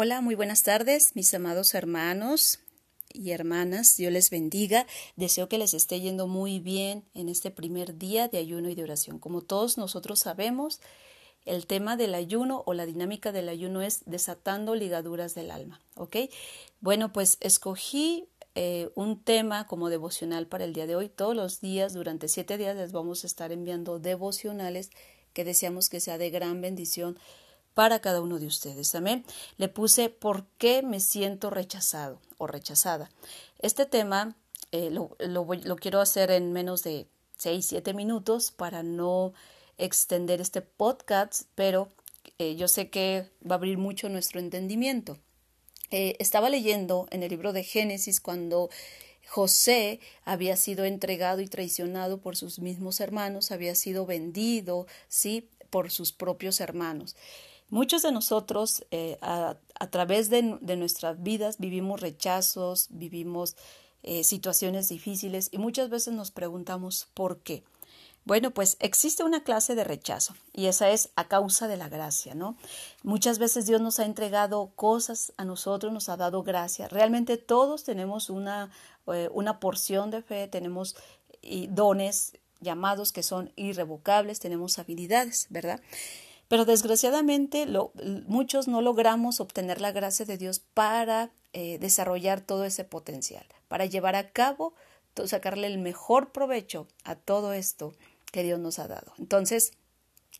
Hola, muy buenas tardes, mis amados hermanos y hermanas. Dios les bendiga. Deseo que les esté yendo muy bien en este primer día de ayuno y de oración. Como todos nosotros sabemos, el tema del ayuno o la dinámica del ayuno es desatando ligaduras del alma. ¿Ok? Bueno, pues escogí eh, un tema como devocional para el día de hoy. Todos los días, durante siete días, les vamos a estar enviando devocionales que deseamos que sea de gran bendición para cada uno de ustedes. Amén. Le puse ¿por qué me siento rechazado o rechazada? Este tema eh, lo, lo, quiero hacer en menos de 6, 7 minutos para no extender este podcast, pero eh, yo sé que va a abrir mucho nuestro entendimiento. Eh, estaba leyendo en el libro de Génesis cuando José había sido entregado y traicionado por sus mismos hermanos, había sido vendido, sí, por sus propios hermanos. Muchos de nosotros eh, a, través de, nuestras vidas vivimos rechazos, vivimos eh, situaciones difíciles y muchas veces nos preguntamos por qué. Bueno, pues existe una clase de rechazo y esa es a causa de la gracia, ¿no? Muchas veces Dios nos ha entregado cosas a nosotros, nos ha dado gracia. Realmente todos tenemos una, eh, una porción de fe, tenemos dones llamados que son irrevocables, tenemos habilidades, ¿verdad? Pero desgraciadamente muchos no logramos obtener la gracia de Dios para eh, desarrollar todo ese potencial, para llevar a cabo, sacarle el mejor provecho a todo esto que Dios nos ha dado. Entonces,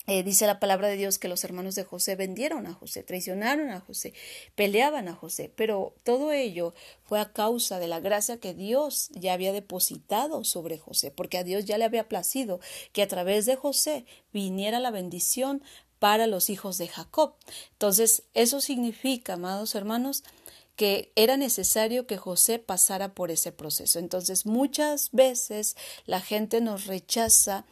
eh, dice la palabra de Dios que los hermanos de José vendieron a José, traicionaron a José, peleaban a José, pero todo ello fue a causa de la gracia que Dios ya había depositado sobre José, porque a Dios ya le había placido que a través de José viniera la bendición para los hijos de Jacob. Entonces, eso significa, amados hermanos, que era necesario que José pasara por ese proceso. Entonces, muchas veces la gente nos rechaza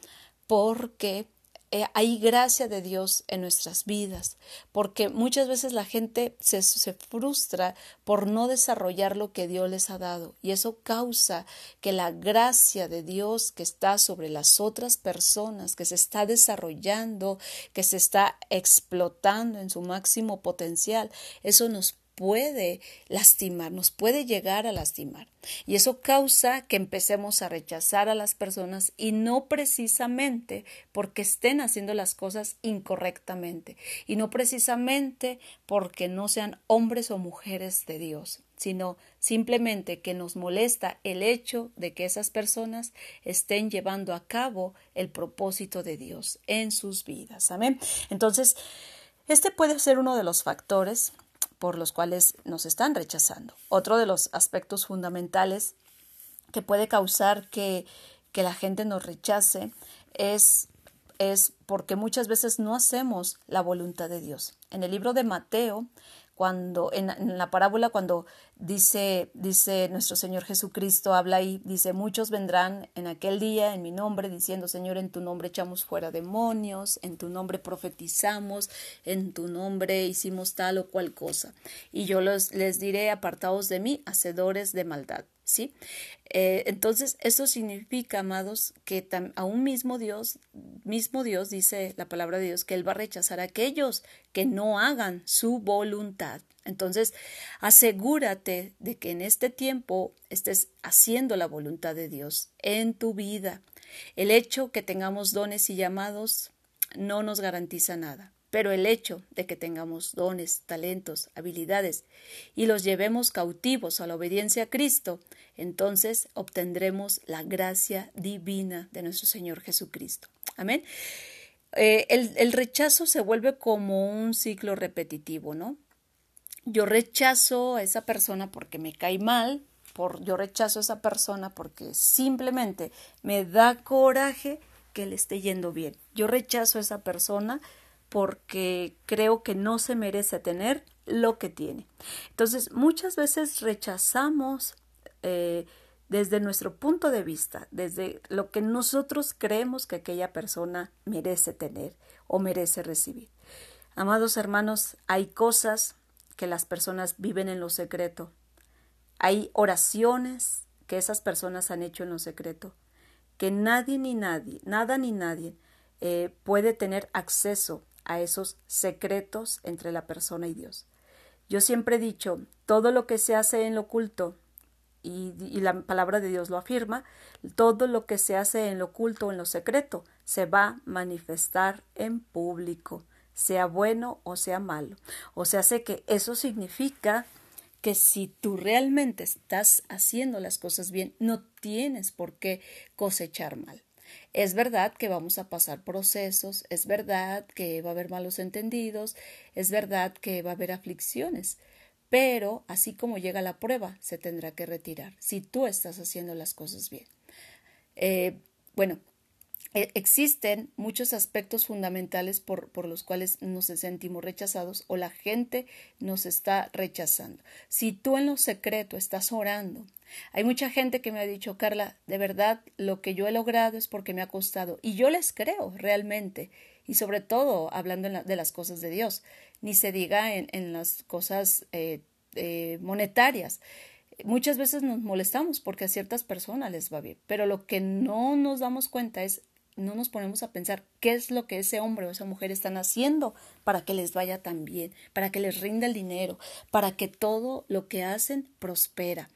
porque eh, hay gracia de Dios en nuestras vidas, porque muchas veces la gente se, se, frustra por no desarrollar lo que Dios les ha dado y eso causa que la gracia de Dios que está sobre las otras personas, que se está desarrollando, que se está explotando en su máximo potencial, eso nos puede lastimar, nos puede llegar a lastimar. Y eso causa que empecemos a rechazar a las personas y no precisamente porque estén haciendo las cosas incorrectamente y no precisamente porque no sean hombres o mujeres de Dios, sino simplemente que nos molesta el hecho de que esas personas estén llevando a cabo el propósito de Dios en sus vidas. Amén. Entonces, este puede ser uno de los factores por los cuales nos están rechazando. Otro de los aspectos fundamentales que puede causar que, que la gente nos rechace es, es porque muchas veces no hacemos la voluntad de Dios. En el libro de Mateo, cuando en, la parábola cuando dice dice nuestro Señor Jesucristo habla y dice muchos vendrán en aquel día en mi nombre diciendo Señor en tu nombre echamos fuera demonios en tu nombre profetizamos en tu nombre hicimos tal o cual cosa. Y yo los, les diré apartados de mí hacedores de maldad ¿sí? Eh, entonces, eso significa, amados, que aún mismo Dios, mismo Dios dice la palabra de Dios que Él va a rechazar a aquellos que no hagan su voluntad. Entonces, asegúrate de que en este tiempo estés haciendo la voluntad de Dios en tu vida. El hecho que tengamos dones y llamados no nos garantiza nada. Pero el hecho de que tengamos dones, talentos, habilidades y los llevemos cautivos a la obediencia a Cristo, entonces obtendremos la gracia divina de nuestro Señor Jesucristo. Amén. Eh, el, el rechazo se vuelve como un ciclo repetitivo, ¿no? Yo rechazo a esa persona porque me cae mal, por, yo rechazo a esa persona porque simplemente me da coraje que le esté yendo bien. Yo rechazo a esa persona porque creo que no se merece tener lo que tiene. Entonces, muchas veces rechazamos eh, desde nuestro punto de vista, desde lo que nosotros creemos que aquella persona merece tener o merece recibir. Amados hermanos, hay cosas que las personas viven en lo secreto. Hay oraciones que esas personas han hecho en lo secreto, que nadie ni nadie, nada ni nadie eh, puede tener acceso a esos secretos entre la persona y Dios. Yo siempre he dicho, todo lo que se hace en lo oculto, y, la palabra de Dios lo afirma, todo lo que se hace en lo oculto o en lo secreto se va a manifestar en público, sea bueno o sea malo. O sea, sé que eso significa que si tú realmente estás haciendo las cosas bien, no tienes por qué cosechar mal. Es verdad que vamos a pasar procesos, es verdad que va a haber malos entendidos, es verdad que va a haber aflicciones, pero así como llega la prueba, se tendrá que retirar si tú estás haciendo las cosas bien. Eh, bueno, existen muchos aspectos fundamentales por, por, los cuales nos sentimos rechazados o la gente nos está rechazando. Si tú en lo secreto estás orando, hay mucha gente que me ha dicho, Carla, de verdad lo que yo he logrado es porque me ha costado y yo les creo realmente y sobre todo hablando de las cosas de Dios, ni se diga en, en las cosas eh, eh, monetarias. Muchas veces nos molestamos porque a ciertas personas les va bien, pero lo que no nos damos cuenta es no nos ponemos a pensar qué es lo que ese hombre o esa mujer están haciendo para que les vaya tan bien, para que les rinda el dinero, para que todo lo que hacen prospera.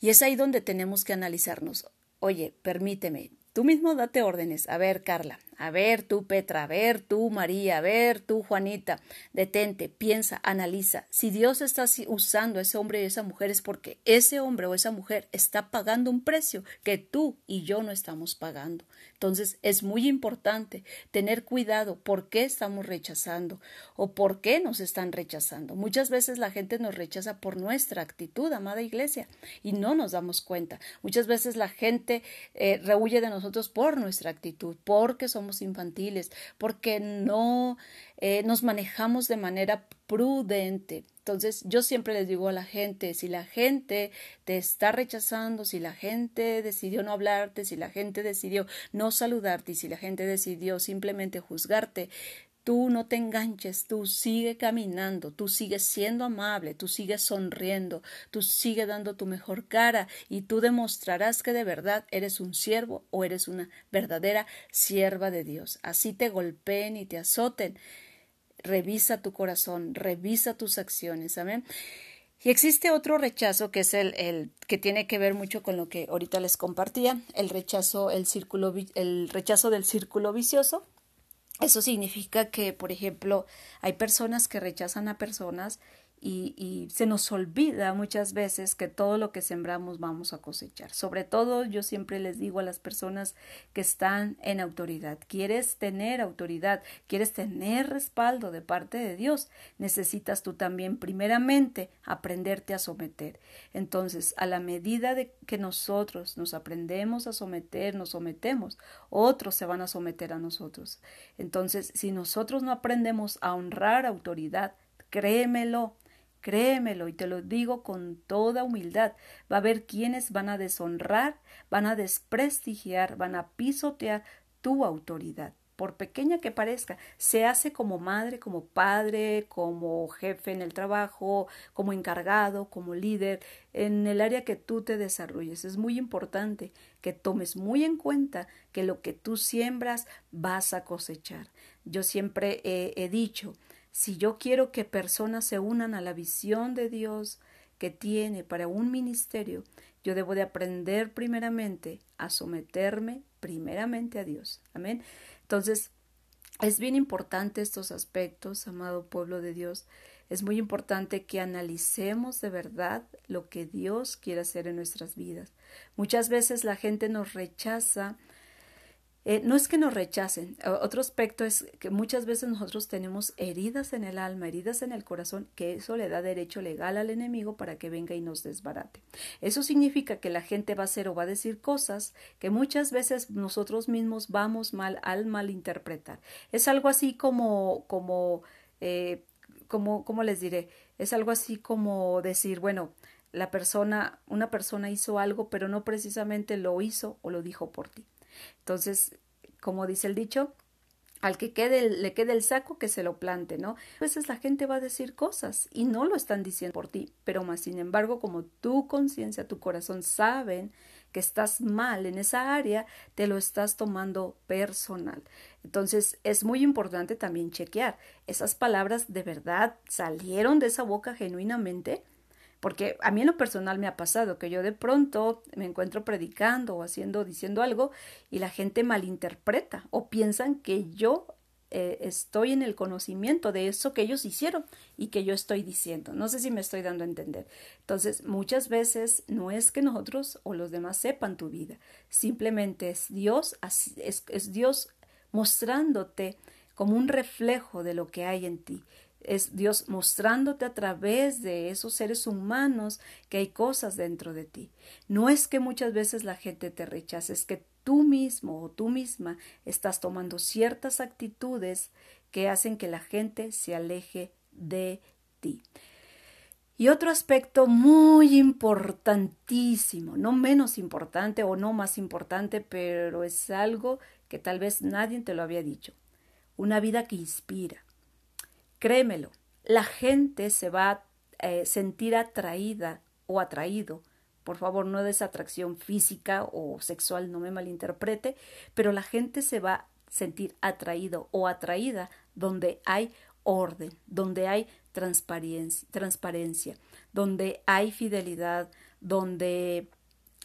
Y es ahí donde tenemos que analizarnos. Oye, permíteme, tú mismo date órdenes. A ver, Carla, a ver tú, Petra, a ver tú, María, a ver tú, Juanita. Detente, piensa, analiza. Si Dios está usando a ese hombre y esa mujer es porque ese hombre o esa mujer está pagando un precio que tú y yo no estamos pagando. Entonces es muy importante tener cuidado por qué estamos rechazando o por qué nos están rechazando. Muchas veces la gente nos rechaza por nuestra actitud, amada iglesia, y no nos damos cuenta. Muchas veces la gente eh, rehuye de nosotros por nuestra actitud, porque somos infantiles, porque no eh, nos manejamos de manera prudente. Entonces, yo siempre les digo a la gente, si la gente te está rechazando, si la gente decidió no hablarte, si la gente decidió no saludarte si la gente decidió simplemente juzgarte, Tú no te enganches, tú sigue caminando, tú sigues siendo amable, tú sigues sonriendo, tú sigue dando tu mejor cara y tú demostrarás que de verdad eres un siervo o eres una verdadera sierva de Dios. Así te golpeen y te azoten revisa tu corazón, revisa tus acciones, amén. Y existe otro rechazo que es el, el, que tiene que ver mucho con lo que ahorita les compartía, el rechazo, el círculo, el rechazo del círculo vicioso. Eso significa que, por ejemplo, hay personas que rechazan a personas y, se nos olvida muchas veces que todo lo que sembramos vamos a cosechar. Sobre todo yo siempre les digo a las personas que están en autoridad, quieres tener autoridad, quieres tener respaldo de parte de Dios, necesitas tú también primeramente aprenderte a someter. Entonces, a la medida de que nosotros nos aprendemos a someter, nos sometemos, otros se van a someter a nosotros. Entonces, si nosotros no aprendemos a honrar autoridad, créemelo, Créemelo y te lo digo con toda humildad. Va a haber quienes van a deshonrar, van a desprestigiar, van a pisotear tu autoridad. Por pequeña que parezca, se hace como madre, como padre, como jefe en el trabajo, como encargado, como líder, en el área que tú te desarrolles. Es muy importante que tomes muy en cuenta que lo que tú siembras vas a cosechar. Yo siempre he dicho, si yo quiero que personas se unan a la visión de Dios que tiene para un ministerio, yo debo de aprender primeramente a someterme primeramente a Dios. Amén. Entonces, es bien importante estos aspectos, amado pueblo de Dios. Es muy importante que analicemos de verdad lo que Dios quiere hacer en nuestras vidas. Muchas veces la gente nos rechaza eh, no es que nos rechacen, otro aspecto es que muchas veces nosotros tenemos heridas en el alma, heridas en el corazón, que eso le da derecho legal al enemigo para que venga y nos desbarate. Eso significa que la gente va a hacer o va a decir cosas que muchas veces nosotros mismos vamos mal al malinterpretar. Es algo así como, como, eh, como, ¿cómo les diré? Es algo así como decir, bueno, la persona, una persona hizo algo, pero no precisamente lo hizo o lo dijo por ti. Entonces, como dice el dicho, al que quede le quede el saco que se lo plante, ¿no? A veces la gente va a decir cosas y no lo están diciendo por ti, pero más sin embargo, como tu conciencia, tu corazón saben que estás mal en esa área, te lo estás tomando personal. Entonces es muy importante también chequear, ¿esas palabras de verdad salieron de esa boca genuinamente? Porque a mí en lo personal me ha pasado que yo de pronto me encuentro predicando o haciendo, diciendo algo y la gente malinterpreta o piensan que yo eh, estoy en el conocimiento de eso que ellos hicieron y que yo estoy diciendo. No sé si me estoy dando a entender. Entonces, muchas veces no es que nosotros o los demás sepan tu vida, simplemente es Dios, es, es Dios mostrándote como un reflejo de lo que hay en ti es Dios mostrándote a través de esos seres humanos que hay cosas dentro de ti. No es que muchas veces la gente te rechace, es que tú mismo o tú misma estás tomando ciertas actitudes que hacen que la gente se aleje de ti. Y otro aspecto muy importantísimo, no menos importante o no más importante, pero es algo que tal vez nadie te lo había dicho. Una vida que inspira, Créemelo, la gente se va a eh, sentir atraída o atraído. Por favor, no esa atracción física o sexual, no me malinterprete, pero la gente se va a sentir atraído o atraída donde hay orden, donde hay transparencia, donde hay fidelidad, donde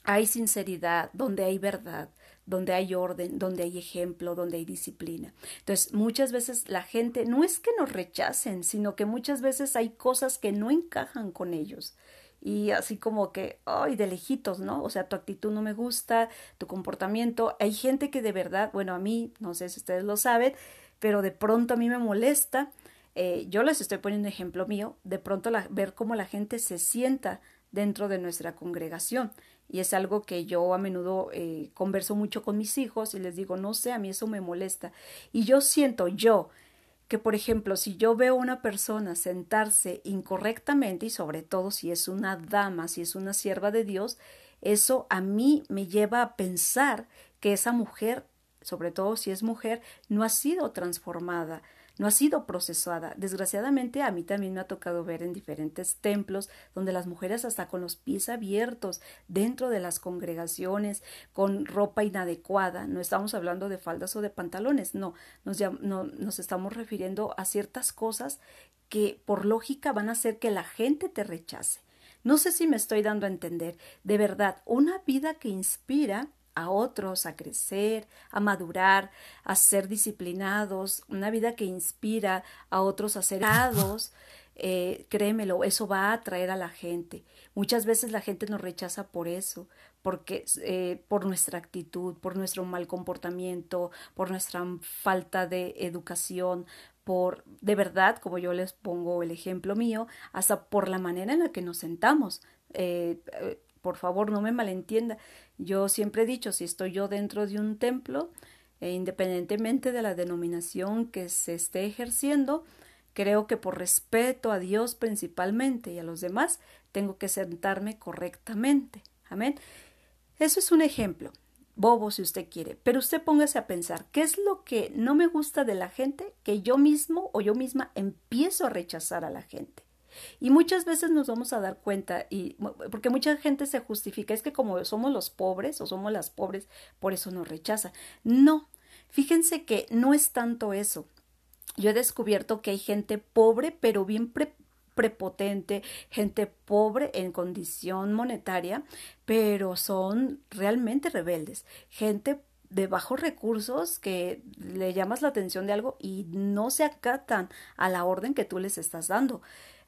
hay sinceridad, donde hay verdad, donde hay orden, donde hay ejemplo, donde hay disciplina. Entonces, muchas veces la gente no es que nos rechacen, sino que muchas veces hay cosas que no encajan con ellos. Y así como que, ay, de lejitos, ¿no? O sea, tu actitud no me gusta, tu comportamiento. Hay gente que de verdad, bueno, a mí, no sé si ustedes lo saben, pero de pronto a mí me molesta. Eh, yo les estoy poniendo ejemplo mío, de pronto ver cómo la gente se sienta dentro de nuestra congregación y es algo que yo a menudo eh, converso mucho con mis hijos y les digo, no sé, a mí eso me molesta. Y yo siento yo que, por ejemplo, si yo veo a una persona sentarse incorrectamente y sobre todo si es una dama, si es una sierva de Dios, eso a mí me lleva a pensar que esa mujer, sobre todo si es mujer, no ha sido transformada, no ha sido procesada. Desgraciadamente a mí también me ha tocado ver en diferentes templos donde las mujeres hasta con los pies abiertos dentro de las congregaciones con ropa inadecuada. No estamos hablando de faldas o de pantalones, no, nos, no, nos estamos refiriendo a ciertas cosas que por lógica van a hacer que la gente te rechace. No sé si me estoy dando a entender. De verdad, una vida que inspira a otros a crecer, a madurar, a ser disciplinados, una vida que inspira a otros a ser dados, eh, créemelo, eso va a atraer a la gente. Muchas veces la gente nos rechaza por eso, porque eh, por nuestra actitud, por nuestro mal comportamiento, por nuestra falta de educación, por de verdad, como yo les pongo el ejemplo mío, hasta por la manera en la que nos sentamos. Eh, por favor, no me malentienda. Yo siempre he dicho, si estoy yo dentro de un templo, e independientemente de la denominación que se esté ejerciendo, creo que por respeto a Dios principalmente y a los demás, tengo que sentarme correctamente. Amén. Eso es un ejemplo, bobo si usted quiere, pero usted póngase a pensar, ¿qué es lo que no me gusta de la gente que yo mismo o yo misma empiezo a rechazar a la gente? Y muchas veces nos vamos a dar cuenta, y porque mucha gente se justifica, es que como somos los pobres o somos las pobres, por eso nos rechaza. No, fíjense que no es tanto eso. Yo he descubierto que hay gente pobre, pero bien prepotente, gente pobre en condición monetaria, pero son realmente rebeldes, gente de bajos recursos que le llamas la atención de algo y no se acatan a la orden que tú les estás dando.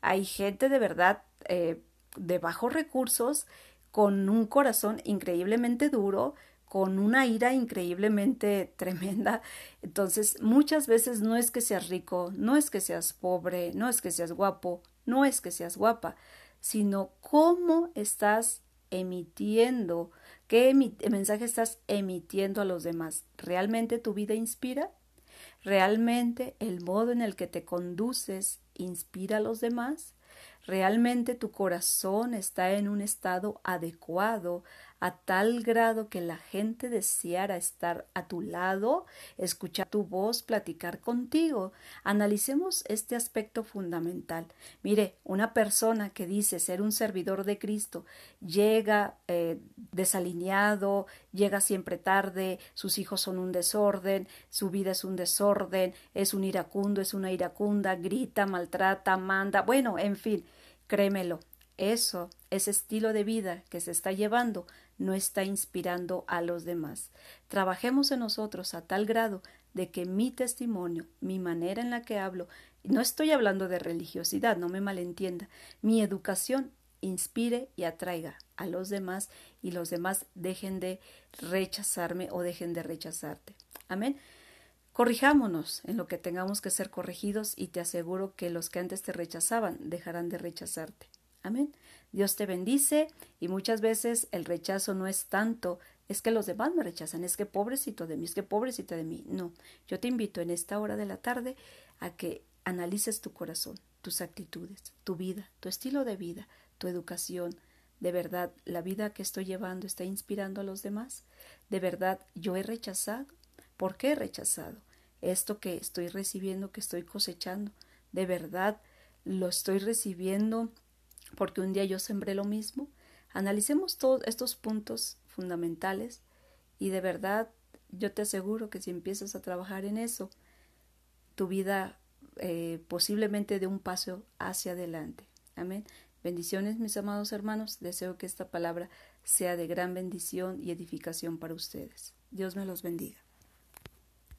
Hay gente de verdad eh, de bajos recursos con un corazón increíblemente duro, con una ira increíblemente tremenda. Entonces, muchas veces no es que seas rico, no es que seas pobre, no es que seas guapo, no es que seas guapa, sino cómo estás emitiendo, qué mensaje estás emitiendo a los demás. ¿Realmente tu vida inspira? ¿Realmente el modo en el que te conduces inspira a los demás? ¿Realmente tu corazón está en un estado adecuado a tal grado que la gente deseara estar a tu lado, escuchar tu voz, platicar contigo. Analicemos este aspecto fundamental. Mire, una persona que dice ser un servidor de Cristo llega eh, desalineado, llega siempre tarde, sus hijos son un desorden, su vida es un desorden, es un iracundo, es una iracunda, grita, maltrata, manda, bueno, en fin, créemelo, eso, ese estilo de vida que se está llevando, no está inspirando a los demás. Trabajemos en nosotros a tal grado de que mi testimonio, mi manera en la que hablo, no estoy hablando de religiosidad, no me malentienda, mi educación inspire y atraiga a los demás y los demás dejen de rechazarme o dejen de rechazarte. Amén. Corrijámonos en lo que tengamos que ser corregidos y te aseguro que los que antes te rechazaban dejarán de rechazarte. Amén. Dios te bendice y muchas veces el rechazo no es tanto, es que los demás me rechazan, es que pobrecito de mí, es que pobrecita de mí. No, yo te invito en esta hora de la tarde a que analices tu corazón, tus actitudes, tu vida, tu estilo de vida, tu educación. ¿De verdad la vida que estoy llevando está inspirando a los demás? ¿De verdad yo he rechazado? ¿Por qué he rechazado? Esto que estoy recibiendo, que estoy cosechando, ¿de verdad lo estoy recibiendo porque un día yo sembré lo mismo. Analicemos todos estos puntos fundamentales y de verdad yo te aseguro que si empiezas a trabajar en eso, tu vida eh, posiblemente de un paso hacia adelante. Amén. Bendiciones, mis amados hermanos. Deseo que esta palabra sea de gran bendición y edificación para ustedes. Dios me los bendiga.